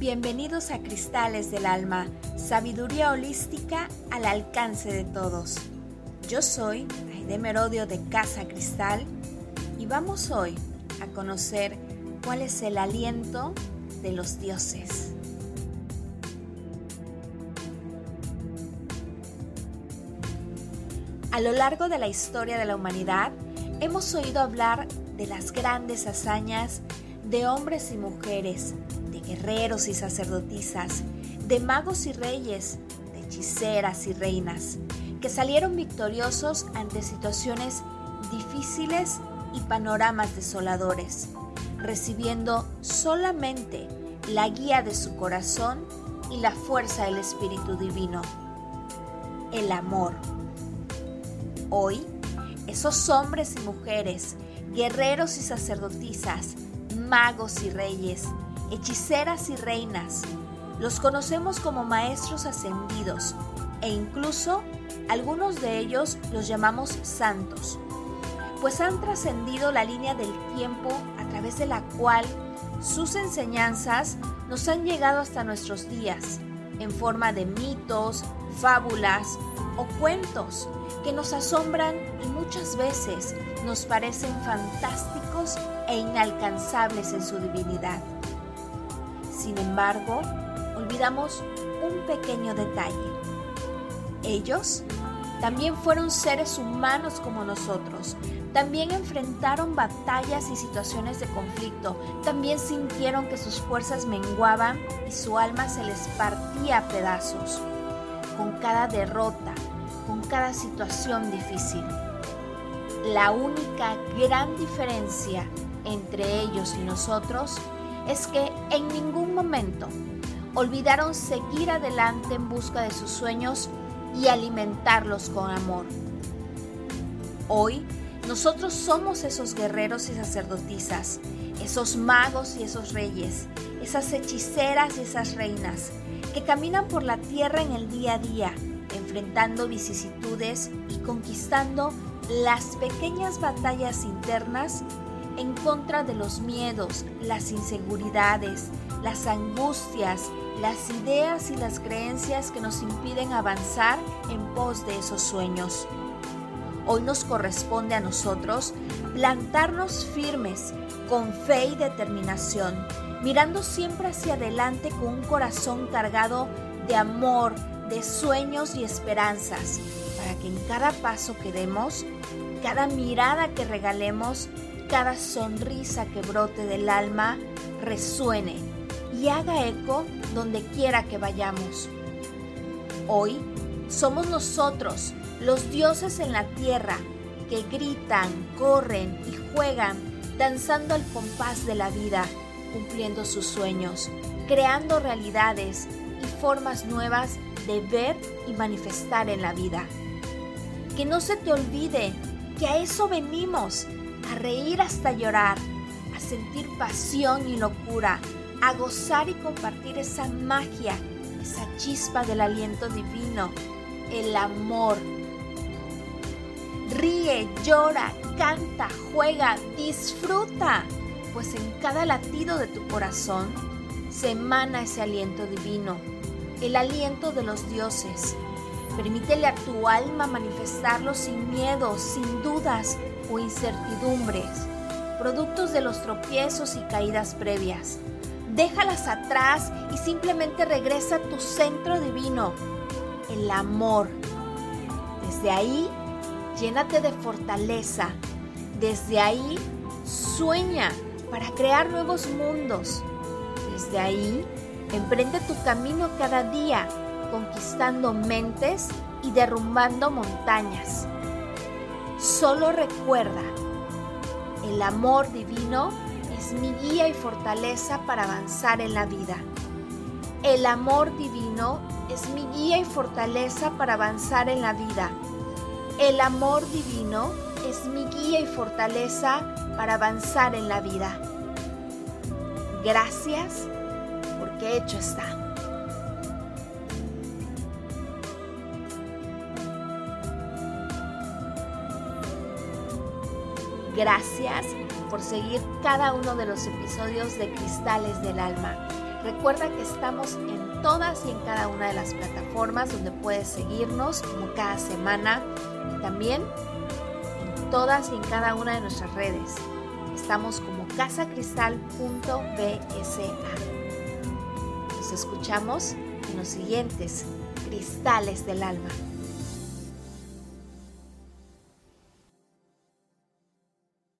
Bienvenidos a Cristales del Alma, sabiduría holística al alcance de todos. Yo soy Aide Merodio de Casa Cristal y vamos hoy a conocer cuál es el aliento de los dioses. A lo largo de la historia de la humanidad, hemos oído hablar de las grandes hazañas de hombres y mujeres guerreros y sacerdotisas, de magos y reyes, de hechiceras y reinas, que salieron victoriosos ante situaciones difíciles y panoramas desoladores, recibiendo solamente la guía de su corazón y la fuerza del Espíritu Divino, el amor. Hoy, esos hombres y mujeres, guerreros y sacerdotisas, magos y reyes, hechiceras y reinas. Los conocemos como maestros ascendidos e incluso algunos de ellos los llamamos santos, pues han trascendido la línea del tiempo a través de la cual sus enseñanzas nos han llegado hasta nuestros días, en forma de mitos, fábulas o cuentos que nos asombran y muchas veces nos parecen fantásticos e inalcanzables en su divinidad. Sin embargo, olvidamos un pequeño detalle. Ellos también fueron seres humanos como nosotros. También enfrentaron batallas y situaciones de conflicto. También sintieron que sus fuerzas menguaban y su alma se les partía a pedazos. Con cada derrota, con cada situación difícil. La única gran diferencia entre ellos y nosotros es que en ningún momento olvidaron seguir adelante en busca de sus sueños y alimentarlos con amor. Hoy nosotros somos esos guerreros y sacerdotisas, esos magos y esos reyes, esas hechiceras y esas reinas que caminan por la tierra en el día a día, enfrentando vicisitudes y conquistando las pequeñas batallas internas en contra de los miedos, las inseguridades, las angustias, las ideas y las creencias que nos impiden avanzar en pos de esos sueños. Hoy nos corresponde a nosotros plantarnos firmes con fe y determinación, mirando siempre hacia adelante con un corazón cargado de amor, de sueños y esperanzas, para que en cada paso que demos, cada mirada que regalemos, cada sonrisa que brote del alma resuene y haga eco donde quiera que vayamos. Hoy somos nosotros, los dioses en la tierra, que gritan, corren y juegan, danzando al compás de la vida, cumpliendo sus sueños, creando realidades y formas nuevas de ver y manifestar en la vida. Que no se te olvide que a eso venimos, a reír hasta llorar, a sentir pasión y locura, a gozar y compartir esa magia, esa chispa del aliento divino, el amor. Ríe, llora, canta, juega, disfruta, pues en cada latido de tu corazón se emana ese aliento divino, el aliento de los dioses. Permítele a tu alma manifestarlo sin miedo, sin dudas, o incertidumbres, productos de los tropiezos y caídas previas. Déjalas atrás y simplemente regresa a tu centro divino, el amor. Desde ahí, llénate de fortaleza. Desde ahí, sueña para crear nuevos mundos. Desde ahí, emprende tu camino cada día, conquistando mentes y derrumbando montañas. Solo recuerda, el amor divino es mi guía y fortaleza para avanzar en la vida. El amor divino es mi guía y fortaleza para avanzar en la vida. El amor divino es mi guía y fortaleza para avanzar en la vida. Gracias porque hecho está. Gracias por seguir cada uno de los episodios de Cristales del Alma. Recuerda que estamos en todas y en cada una de las plataformas donde puedes seguirnos como cada semana y también en todas y en cada una de nuestras redes. Estamos como casacristal.bsa. Nos escuchamos en los siguientes Cristales del Alma.